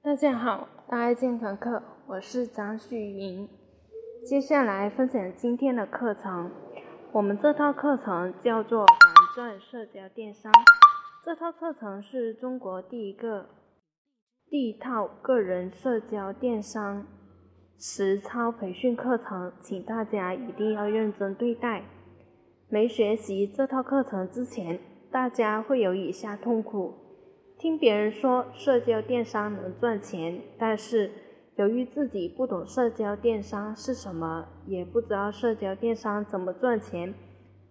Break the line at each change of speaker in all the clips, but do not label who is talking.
大家好，大爱健康课，我是张旭莹。接下来分享今天的课程。我们这套课程叫做《反转社交电商》。这套课程是中国第一个第一套个人社交电商实操培训课程，请大家一定要认真对待。没学习这套课程之前，大家会有以下痛苦。听别人说社交电商能赚钱，但是由于自己不懂社交电商是什么，也不知道社交电商怎么赚钱，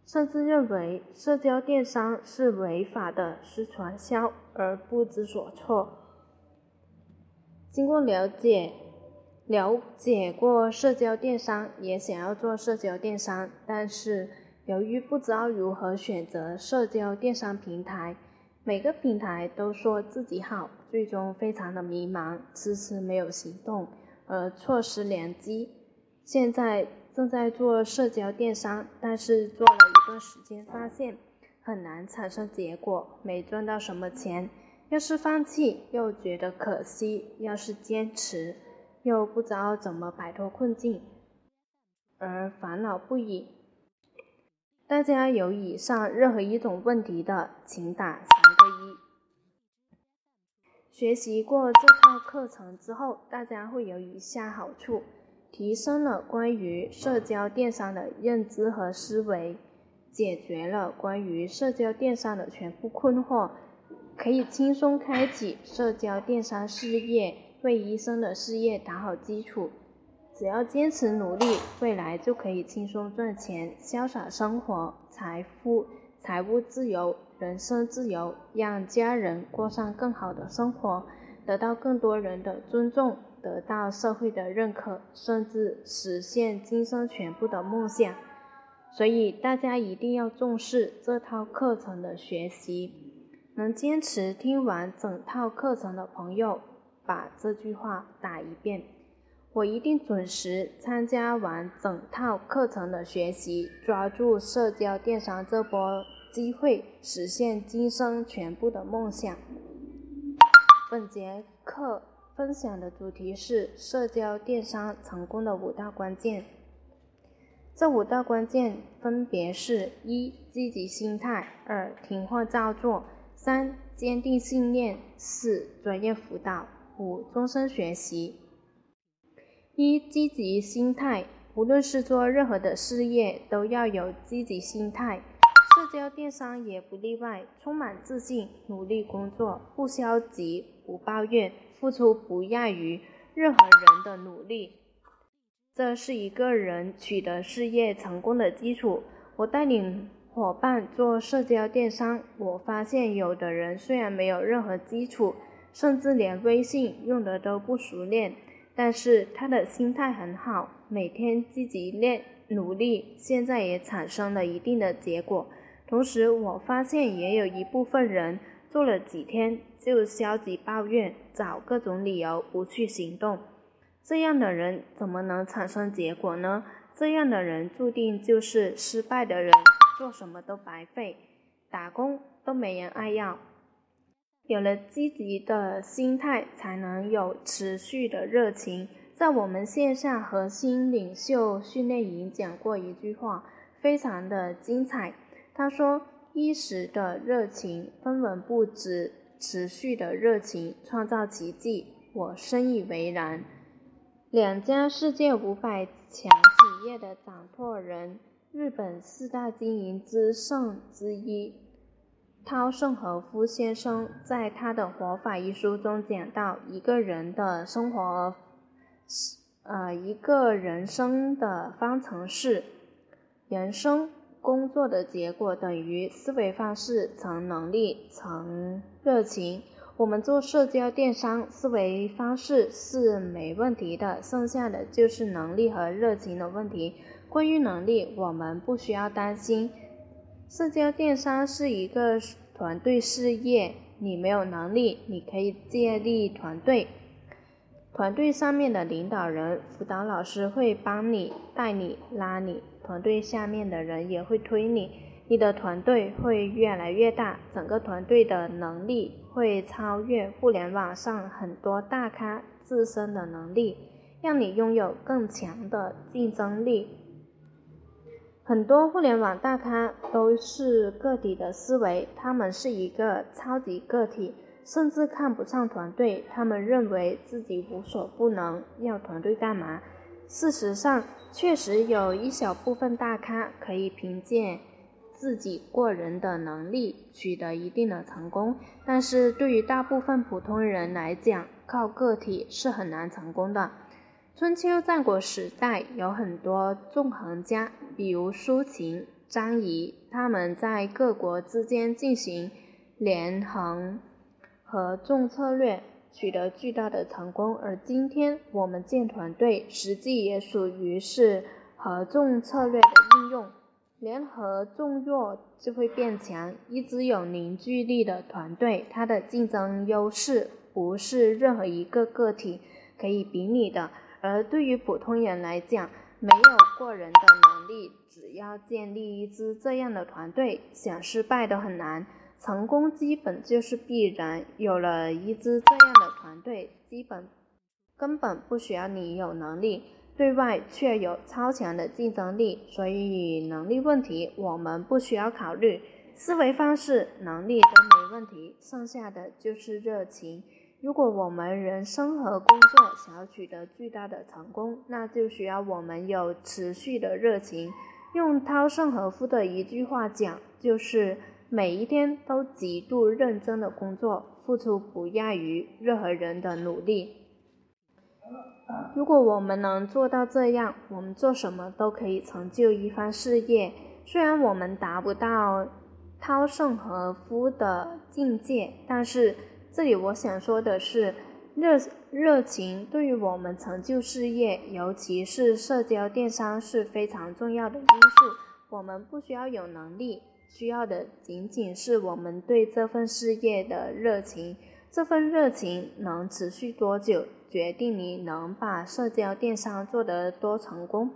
甚至认为社交电商是违法的，是传销而不知所措。经过了解，了解过社交电商，也想要做社交电商，但是由于不知道如何选择社交电商平台。每个平台都说自己好，最终非常的迷茫，迟迟没有行动，而错失良机。现在正在做社交电商，但是做了一段时间，发现很难产生结果，没赚到什么钱。要是放弃，又觉得可惜；要是坚持，又不知道怎么摆脱困境，而烦恼不已。大家有以上任何一种问题的，请打三个一。学习过这套课程之后，大家会有以下好处：提升了关于社交电商的认知和思维，解决了关于社交电商的全部困惑，可以轻松开启社交电商事业，为医生的事业打好基础。只要坚持努力，未来就可以轻松赚钱、潇洒生活、财富、财务自由、人生自由，让家人过上更好的生活，得到更多人的尊重，得到社会的认可，甚至实现今生全部的梦想。所以大家一定要重视这套课程的学习。能坚持听完整套课程的朋友，把这句话打一遍。我一定准时参加完整套课程的学习，抓住社交电商这波机会，实现今生全部的梦想。本节课分享的主题是社交电商成功的五大关键。这五大关键分别是：一、积极心态；二、听话照做；三、坚定信念；四、专业辅导；五、终身学习。一、积极心态，无论是做任何的事业，都要有积极心态。社交电商也不例外，充满自信，努力工作，不消极，不抱怨，付出不亚于任何人的努力。这是一个人取得事业成功的基础。我带领伙伴做社交电商，我发现有的人虽然没有任何基础，甚至连微信用的都不熟练。但是他的心态很好，每天积极练努力，现在也产生了一定的结果。同时，我发现也有一部分人做了几天就消极抱怨，找各种理由不去行动。这样的人怎么能产生结果呢？这样的人注定就是失败的人，做什么都白费，打工都没人爱要。有了积极的心态，才能有持续的热情。在我们线下核心领袖训练营讲过一句话，非常的精彩。他说：“一时的热情分文不值，持续的热情创造奇迹。”我深以为然。两家世界五百强企业的掌舵人，日本四大经营之圣之一。涛盛和夫先生在他的《活法》一书中讲到，一个人的生活，呃，一个人生的方程式，人生工作的结果等于思维方式乘能力乘热情。我们做社交电商，思维方式是没问题的，剩下的就是能力和热情的问题。关于能力，我们不需要担心。社交电商是一个团队事业，你没有能力，你可以建立团队。团队上面的领导人、辅导老师会帮你、带你、拉你，团队下面的人也会推你。你的团队会越来越大，整个团队的能力会超越互联网上很多大咖自身的能力，让你拥有更强的竞争力。很多互联网大咖都是个体的思维，他们是一个超级个体，甚至看不上团队，他们认为自己无所不能，要团队干嘛？事实上，确实有一小部分大咖可以凭借。自己过人的能力取得一定的成功，但是对于大部分普通人来讲，靠个体是很难成功的。春秋战国时代有很多纵横家，比如苏秦、张仪，他们在各国之间进行连横合纵策略，取得巨大的成功。而今天我们建团队，实际也属于是合纵策略的应用。联合众弱就会变强。一支有凝聚力的团队，它的竞争优势不是任何一个个体可以比拟的。而对于普通人来讲，没有过人的能力，只要建立一支这样的团队，想失败都很难，成功基本就是必然。有了一支这样的团队，基本根本不需要你有能力。对外却有超强的竞争力，所以能力问题我们不需要考虑，思维方式、能力都没问题，剩下的就是热情。如果我们人生和工作想要取得巨大的成功，那就需要我们有持续的热情。用稻盛和夫的一句话讲，就是每一天都极度认真的工作，付出不亚于任何人的努力。如果我们能做到这样，我们做什么都可以成就一番事业。虽然我们达不到稻盛和夫的境界，但是这里我想说的是，热热情对于我们成就事业，尤其是社交电商是非常重要的因素。我们不需要有能力，需要的仅仅是我们对这份事业的热情。这份热情能持续多久？决定你能把社交电商做得多成功。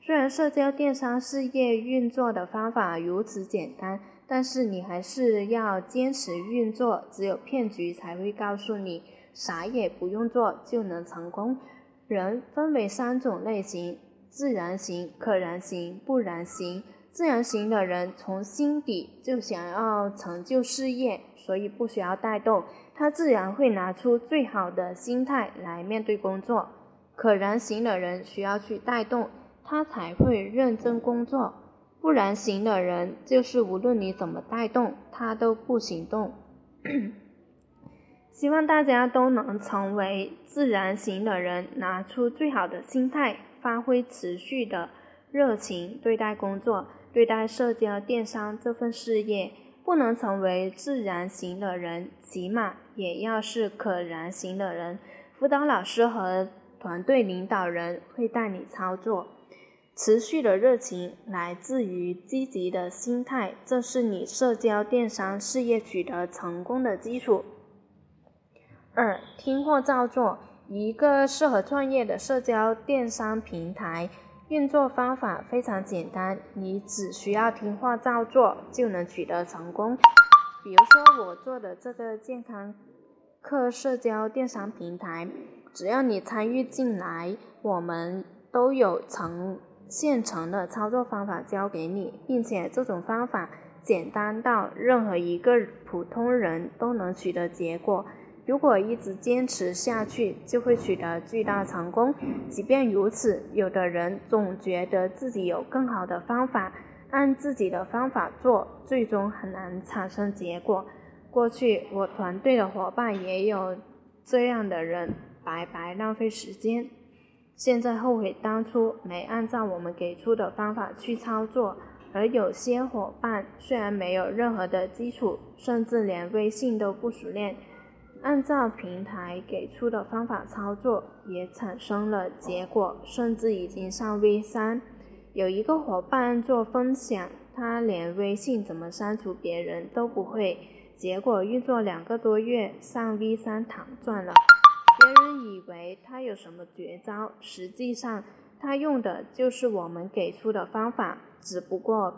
虽然社交电商事业运作的方法如此简单，但是你还是要坚持运作。只有骗局才会告诉你啥也不用做就能成功。人分为三种类型：自然型、可燃型、不燃型。自然型的人从心底就想要成就事业，所以不需要带动。他自然会拿出最好的心态来面对工作。可燃型的人需要去带动，他才会认真工作。不然型的人就是无论你怎么带动，他都不行动。希望大家都能成为自然型的人，拿出最好的心态，发挥持续的热情对待工作，对待社交电商这份事业。不能成为自然型的人，起码也要是可燃型的人。辅导老师和团队领导人会带你操作。持续的热情来自于积极的心态，这是你社交电商事业取得成功的基础。二，听话照做。一个适合创业的社交电商平台。运作方法非常简单，你只需要听话照做就能取得成功。比如说我做的这个健康课社交电商平台，只要你参与进来，我们都有成现成的操作方法教给你，并且这种方法简单到任何一个普通人都能取得结果。如果一直坚持下去，就会取得巨大成功。即便如此，有的人总觉得自己有更好的方法，按自己的方法做，最终很难产生结果。过去我团队的伙伴也有这样的人，白白浪费时间，现在后悔当初没按照我们给出的方法去操作。而有些伙伴虽然没有任何的基础，甚至连微信都不熟练。按照平台给出的方法操作，也产生了结果，甚至已经上 V 三。有一个伙伴做分享，他连微信怎么删除别人都不会，结果运作两个多月上 V 三躺赚了。别人以为他有什么绝招，实际上他用的就是我们给出的方法，只不过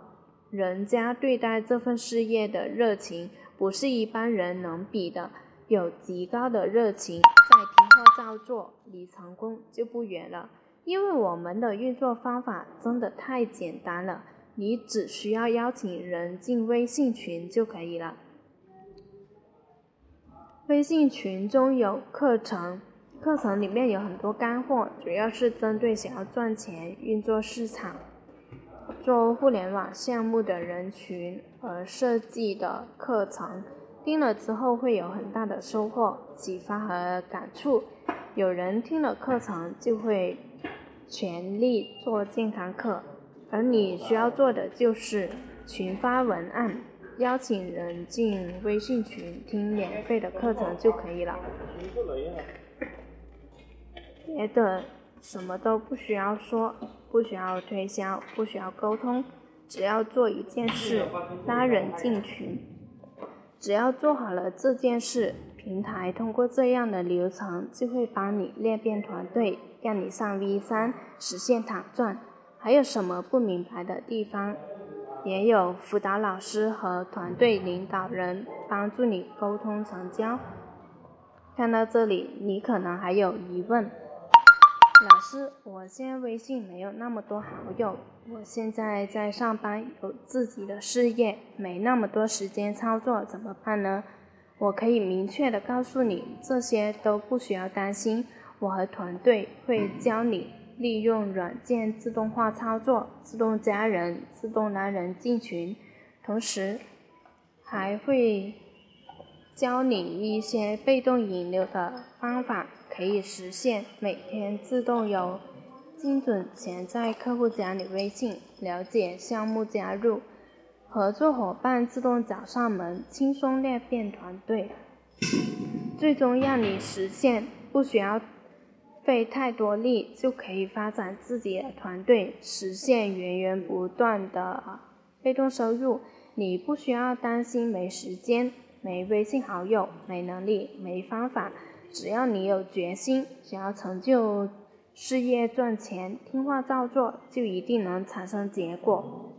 人家对待这份事业的热情，不是一般人能比的。有极高的热情，在听话照做，离成功就不远了。因为我们的运作方法真的太简单了，你只需要邀请人进微信群就可以了。微信群中有课程，课程里面有很多干货，主要是针对想要赚钱、运作市场、做互联网项目的人群而设计的课程。听了之后会有很大的收获、启发和感触。有人听了课程就会全力做健康课，而你需要做的就是群发文案，邀请人进微信群听免费的课程就可以了。别的什么都不需要说，不需要推销，不需要沟通，只要做一件事，拉人进群。只要做好了这件事，平台通过这样的流程就会帮你裂变团队，让你上 V 三，实现躺赚。还有什么不明白的地方？也有辅导老师和团队领导人帮助你沟通成交。看到这里，你可能还有疑问。老师，我现在微信没有那么多好友，我现在在上班，有自己的事业，没那么多时间操作，怎么办呢？我可以明确的告诉你，这些都不需要担心，我和团队会教你利用软件自动化操作，自动加人，自动拉人进群，同时还会教你一些被动引流的方法。可以实现每天自动有精准潜在客户加你微信，了解项目加入，合作伙伴自动找上门，轻松裂变团队，最终让你实现不需要费太多力就可以发展自己的团队，实现源源不断的被动收入。你不需要担心没时间、没微信好友、没能力、没方法。只要你有决心，想要成就事业赚钱，听话照做，就一定能产生结果。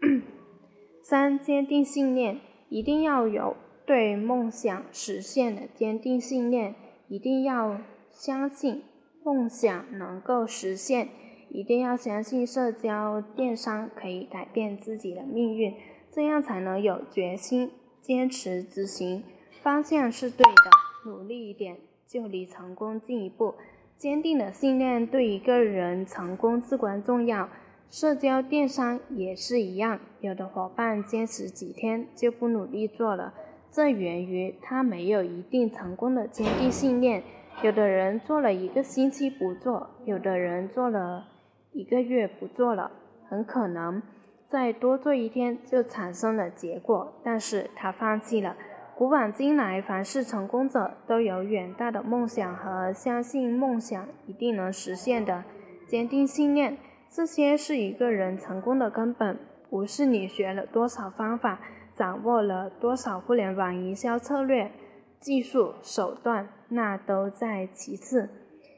三、坚定信念，一定要有对梦想实现的坚定信念，一定要相信梦想能够实现，一定要相信社交电商可以改变自己的命运，这样才能有决心坚持执行，方向是对的。努力一点，就离成功近一步。坚定的信念对一个人成功至关重要。社交电商也是一样，有的伙伴坚持几天就不努力做了，这源于他没有一定成功的坚定信念。有的人做了一个星期不做，有的人做了一个月不做了，很可能再多做一天就产生了结果，但是他放弃了。古往今来，凡是成功者都有远大的梦想和相信梦想一定能实现的坚定信念。这些是一个人成功的根本，不是你学了多少方法，掌握了多少互联网营销策略、技术手段，那都在其次。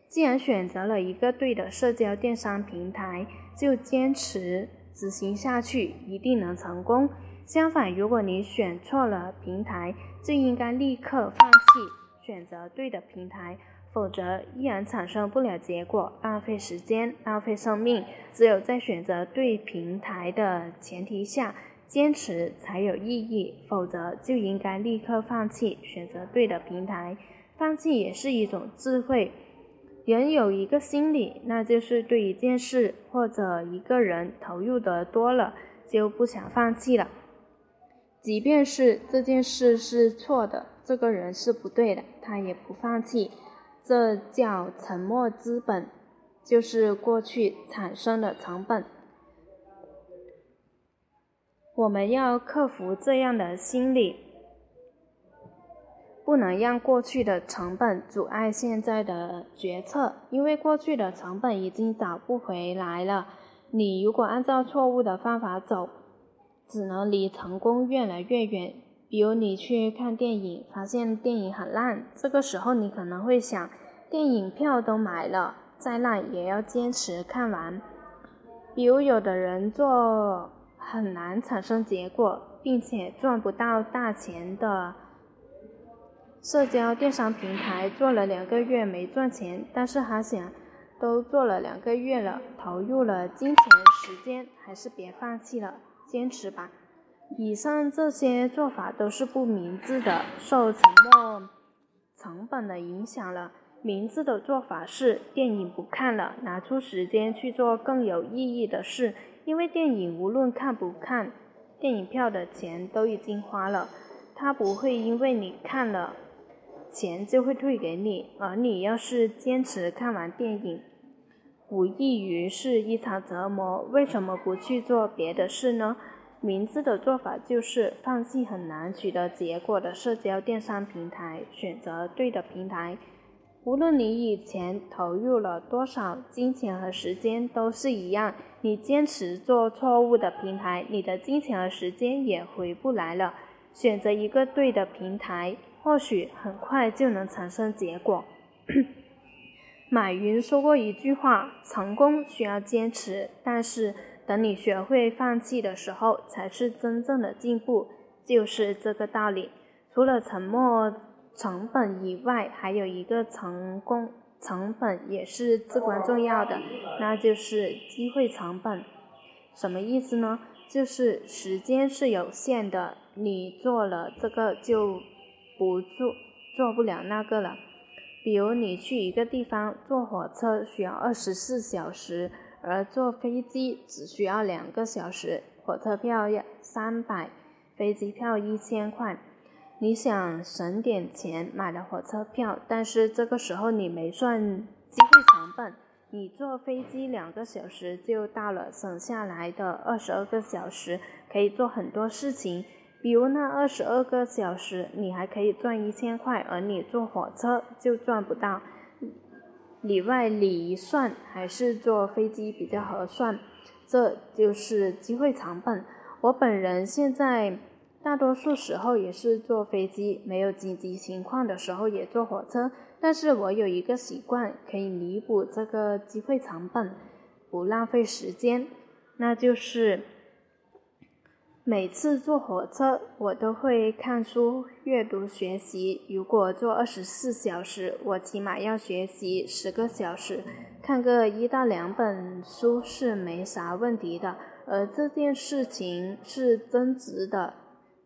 既然选择了一个对的社交电商平台，就坚持执行下去，一定能成功。相反，如果你选错了平台，就应该立刻放弃，选择对的平台，否则依然产生不了结果，浪费时间，浪费生命。只有在选择对平台的前提下，坚持才有意义，否则就应该立刻放弃，选择对的平台。放弃也是一种智慧。人有一个心理，那就是对一件事或者一个人投入的多了，就不想放弃了。即便是这件事是错的，这个人是不对的，他也不放弃，这叫沉默资本，就是过去产生的成本。我们要克服这样的心理，不能让过去的成本阻碍现在的决策，因为过去的成本已经找不回来了。你如果按照错误的方法走，只能离成功越来越远。比如你去看电影，发现电影很烂，这个时候你可能会想，电影票都买了，再烂也要坚持看完。比如有的人做很难产生结果，并且赚不到大钱的社交电商平台，做了两个月没赚钱，但是还想，都做了两个月了，投入了金钱时间，还是别放弃了，坚持吧。以上这些做法都是不明智的，受沉没成本的影响了。明智的做法是电影不看了，拿出时间去做更有意义的事。因为电影无论看不看，电影票的钱都已经花了，他不会因为你看了，钱就会退给你。而你要是坚持看完电影，无异于是一场折磨。为什么不去做别的事呢？明智的做法就是放弃很难取得结果的社交电商平台，选择对的平台。无论你以前投入了多少金钱和时间，都是一样。你坚持做错误的平台，你的金钱和时间也回不来了。选择一个对的平台，或许很快就能产生结果。马云说过一句话：“成功需要坚持，但是等你学会放弃的时候，才是真正的进步。”就是这个道理。除了沉默。成本以外，还有一个成功成本也是至关重要的，那就是机会成本。什么意思呢？就是时间是有限的，你做了这个就不做做不了那个了。比如你去一个地方坐火车需要二十四小时，而坐飞机只需要两个小时，火车票要三百，飞机票一千块。你想省点钱买了火车票，但是这个时候你没算机会成本，你坐飞机两个小时就到了，省下来的二十二个小时可以做很多事情，比如那二十二个小时你还可以赚一千块，而你坐火车就赚不到。里外里一算，还是坐飞机比较合算，这就是机会成本。我本人现在。大多数时候也是坐飞机，没有紧急情况的时候也坐火车。但是我有一个习惯，可以弥补这个机会成本，不浪费时间，那就是每次坐火车我都会看书、阅读、学习。如果坐二十四小时，我起码要学习十个小时，看个一到两本书是没啥问题的。而这件事情是增值的。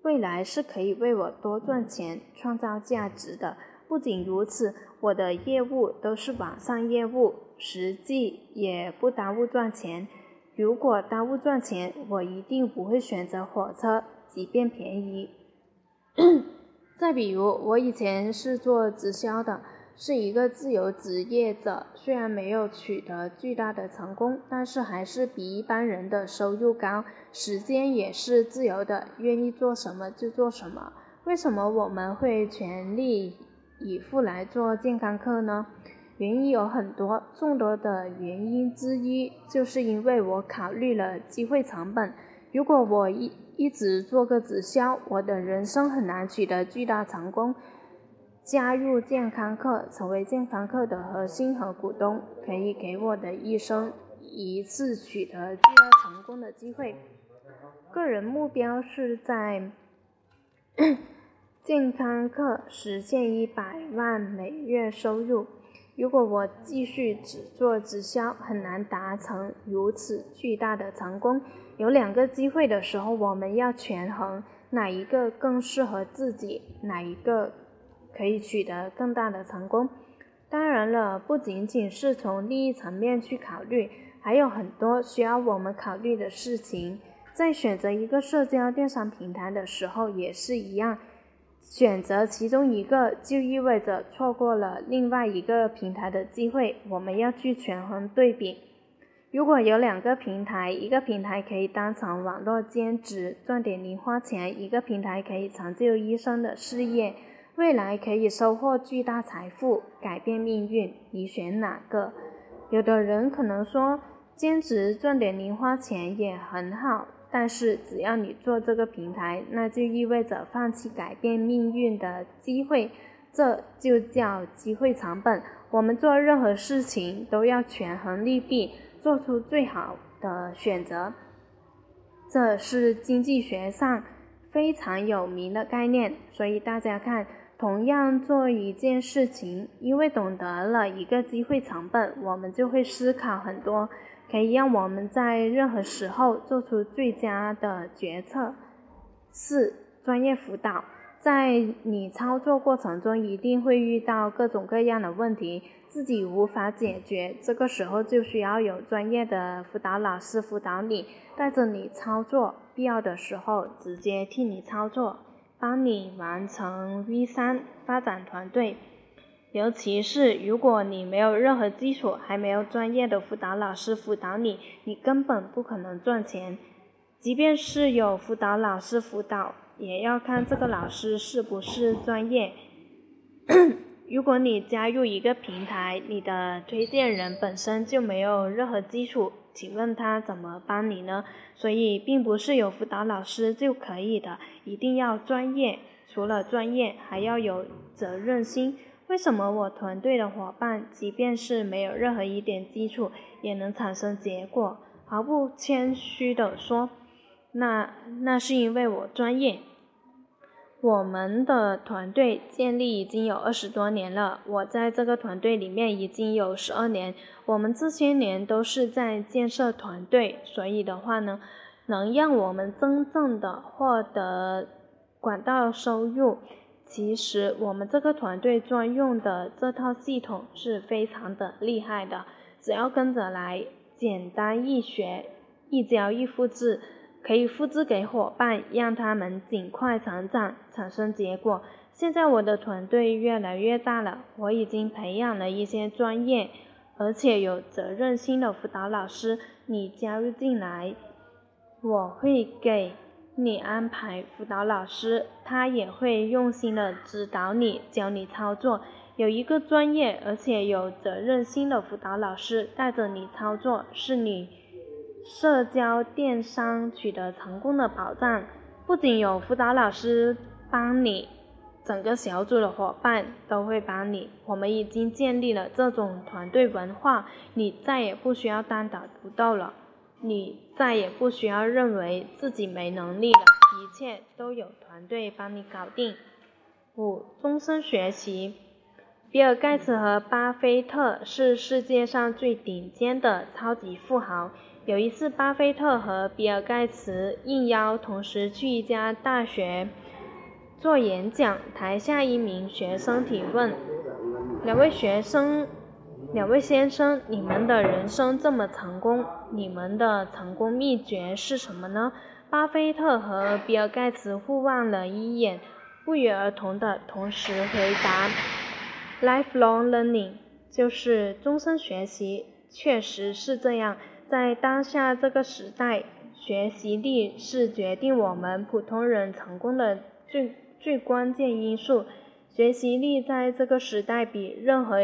未来是可以为我多赚钱、创造价值的。不仅如此，我的业务都是网上业务，实际也不耽误赚钱。如果耽误赚钱，我一定不会选择火车，即便便宜。再比如，我以前是做直销的。是一个自由职业者，虽然没有取得巨大的成功，但是还是比一般人的收入高，时间也是自由的，愿意做什么就做什么。为什么我们会全力以赴来做健康课呢？原因有很多，众多的原因之一就是因为我考虑了机会成本。如果我一一直做个直销，我的人生很难取得巨大成功。加入健康课，成为健康课的核心和股东，可以给我的一生一次取得巨大成功的机会。个人目标是在 健康课实现一百万每月收入。如果我继续只做直销，很难达成如此巨大的成功。有两个机会的时候，我们要权衡哪一个更适合自己，哪一个。可以取得更大的成功。当然了，不仅仅是从利益层面去考虑，还有很多需要我们考虑的事情。在选择一个社交电商平台的时候也是一样，选择其中一个就意味着错过了另外一个平台的机会。我们要去权衡对比。如果有两个平台，一个平台可以当成网络兼职赚点零花钱，一个平台可以成就一生的事业。未来可以收获巨大财富，改变命运，你选哪个？有的人可能说，兼职赚点零花钱也很好，但是只要你做这个平台，那就意味着放弃改变命运的机会，这就叫机会成本。我们做任何事情都要权衡利弊，做出最好的选择。这是经济学上非常有名的概念。所以大家看，同样做一件事情，因为懂得了一个机会成本，我们就会思考很多，可以让我们在任何时候做出最佳的决策。四、专业辅导。在你操作过程中，一定会遇到各种各样的问题，自己无法解决，这个时候就需要有专业的辅导老师辅导你，带着你操作，必要的时候直接替你操作，帮你完成 V 三发展团队。尤其是如果你没有任何基础，还没有专业的辅导老师辅导你，你根本不可能赚钱。即便是有辅导老师辅导。也要看这个老师是不是专业。如果你加入一个平台，你的推荐人本身就没有任何基础，请问他怎么帮你呢？所以并不是有辅导老师就可以的，一定要专业。除了专业，还要有责任心。为什么我团队的伙伴，即便是没有任何一点基础，也能产生结果？毫不谦虚地说。那那是因为我专业。我们的团队建立已经有二十多年了，我在这个团队里面已经有十二年。我们这些年都是在建设团队，所以的话呢，能让我们真正的获得管道收入。其实我们这个团队专用的这套系统是非常的厉害的，只要跟着来，简单易学，易教易复制。可以复制给伙伴，让他们尽快成长，产生结果。现在我的团队越来越大了，我已经培养了一些专业而且有责任心的辅导老师。你加入进来，我会给你安排辅导老师，他也会用心的指导你，教你操作。有一个专业而且有责任心的辅导老师带着你操作，是你。社交电商取得成功的保障，不仅有辅导老师帮你，整个小组的伙伴都会帮你。我们已经建立了这种团队文化，你再也不需要单打独斗了，你再也不需要认为自己没能力了，一切都有团队帮你搞定。五、终身学习。比尔盖茨和巴菲特是世界上最顶尖的超级富豪。有一次，巴菲特和比尔盖茨应邀同时去一家大学做演讲，台下一名学生提问：“两位学生，两位先生，你们的人生这么成功，你们的成功秘诀是什么呢？”巴菲特和比尔盖茨互望了一眼，不约而同的同时回答：“Lifelong learning，就是终身学习，确实是这样。”在当下这个时代，学习力是决定我们普通人成功的最最关键因素。学习力在这个时代比任何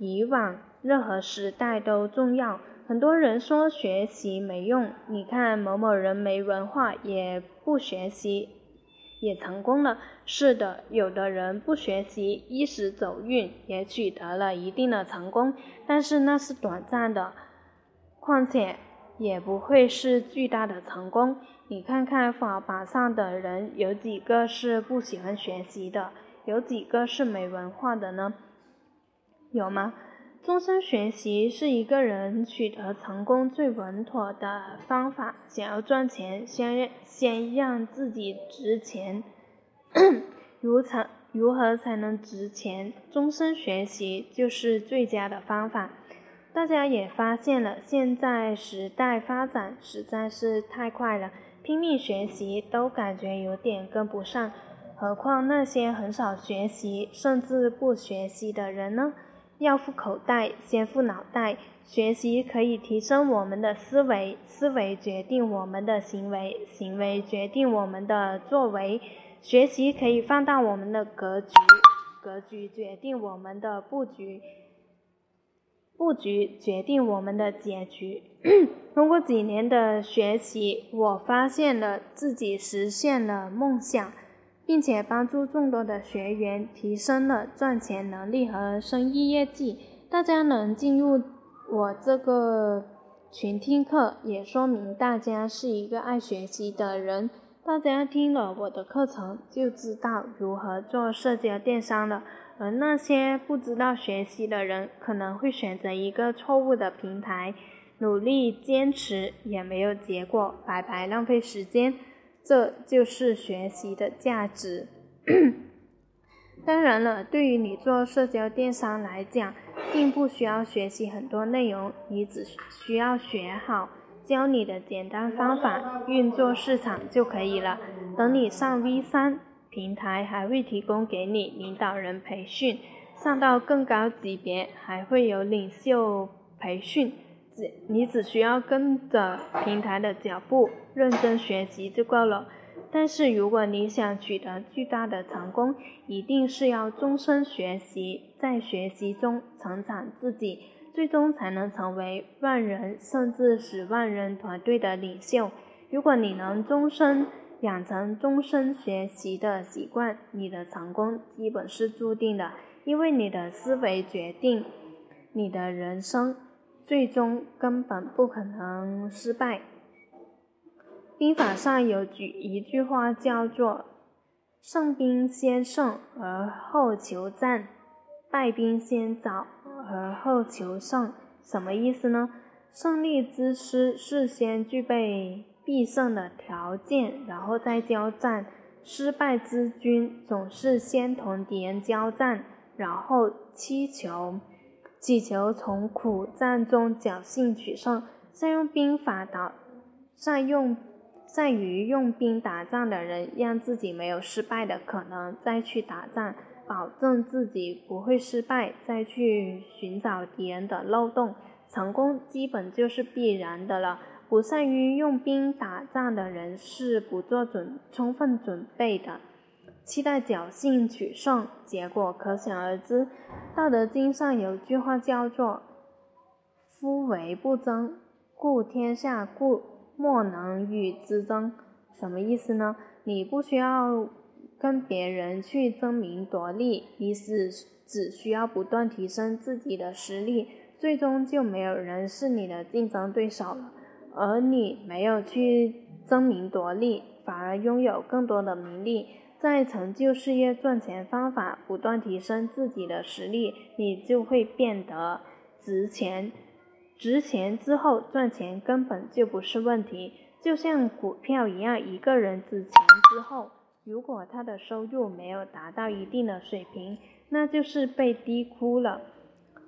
以往任何时代都重要。很多人说学习没用，你看某某人没文化也不学习，也成功了。是的，有的人不学习，一时走运也取得了一定的成功，但是那是短暂的。况且也不会是巨大的成功。你看看法榜上的人，有几个是不喜欢学习的？有几个是没文化的呢？有吗？终身学习是一个人取得成功最稳妥的方法。想要赚钱，先先让自己值钱。如才如何才能值钱？终身学习就是最佳的方法。大家也发现了，现在时代发展实在是太快了，拼命学习都感觉有点跟不上，何况那些很少学习甚至不学习的人呢？要富口袋，先富脑袋。学习可以提升我们的思维，思维决定我们的行为，行为决定我们的作为。学习可以放大我们的格局，格局决定我们的布局。布局决定我们的结局。通过几年的学习，我发现了自己实现了梦想，并且帮助众多的学员提升了赚钱能力和生意业绩。大家能进入我这个群听课，也说明大家是一个爱学习的人。大家听了我的课程，就知道如何做社交电商了。而那些不知道学习的人，可能会选择一个错误的平台，努力坚持也没有结果，白白浪费时间。这就是学习的价值。当然了，对于你做社交电商来讲，并不需要学习很多内容，你只需要学好教你的简单方法，运作市场就可以了。等你上 V 三平台，还会提供给你领导人培训，上到更高级别，还会有领袖培训。只你只需要跟着平台的脚步，认真学习就够了。但是，如果你想取得巨大的成功，一定是要终身学习，在学习中成长自己，最终才能成为万人甚至十万人团队的领袖。如果你能终身养成终身学习的习惯，你的成功基本是注定的，因为你的思维决定你的人生，最终根本不可能失败。兵法上有句一句话叫做“胜兵先胜而后求战，败兵先早而后求胜”。什么意思呢？胜利之师事先具备必胜的条件，然后再交战；失败之军总是先同敌人交战，然后祈求祈求从苦战中侥幸取胜。善用兵法的，善用。善于用兵打仗的人，让自己没有失败的可能，再去打仗，保证自己不会失败，再去寻找敌人的漏洞，成功基本就是必然的了。不善于用兵打仗的人是不做准充分准备的，期待侥幸取胜，结果可想而知。道德经上有句话叫做：“夫唯不争，故天下固。”莫能与之争，什么意思呢？你不需要跟别人去争名夺利，你只只需要不断提升自己的实力，最终就没有人是你的竞争对手了。而你没有去争名夺利，反而拥有更多的名利，在成就事业赚钱方法，不断提升自己的实力，你就会变得值钱。值钱之后赚钱根本就不是问题，就像股票一样，一个人值钱之后，如果他的收入没有达到一定的水平，那就是被低估了。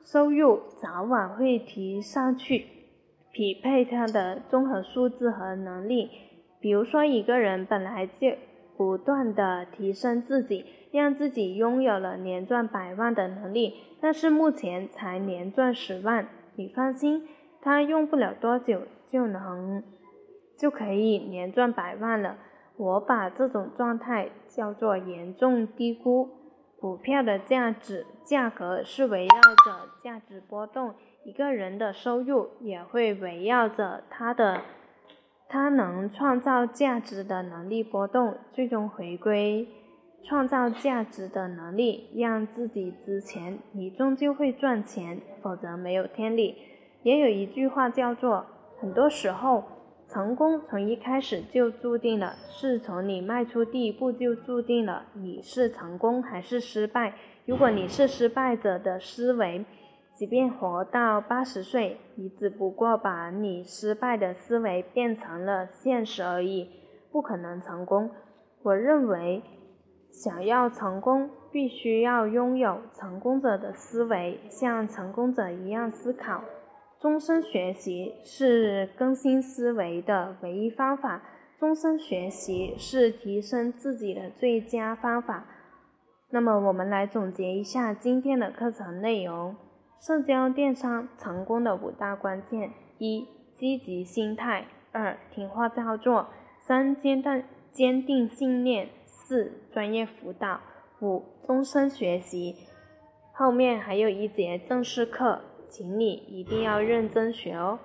收入早晚会提上去，匹配他的综合素质和能力。比如说，一个人本来就不断的提升自己，让自己拥有了年赚百万的能力，但是目前才年赚十万。你放心，他用不了多久就能就可以年赚百万了。我把这种状态叫做严重低估股票的价值，价格是围绕着价值波动，一个人的收入也会围绕着他的他能创造价值的能力波动，最终回归创造价值的能力，让自己值钱，你终究会赚钱。否则没有天理。也有一句话叫做：很多时候，成功从一开始就注定了，是从你迈出第一步就注定了你是成功还是失败。如果你是失败者的思维，即便活到八十岁，你只不过把你失败的思维变成了现实而已，不可能成功。我认为。想要成功，必须要拥有成功者的思维，像成功者一样思考。终身学习是更新思维的唯一方法，终身学习是提升自己的最佳方法。那么，我们来总结一下今天的课程内容：社交电商成功的五大关键：一、积极心态；二、听话照做；三、坚定坚定信念。四、专业辅导；五、终身学习。后面还有一节正式课，请你一定要认真学哦。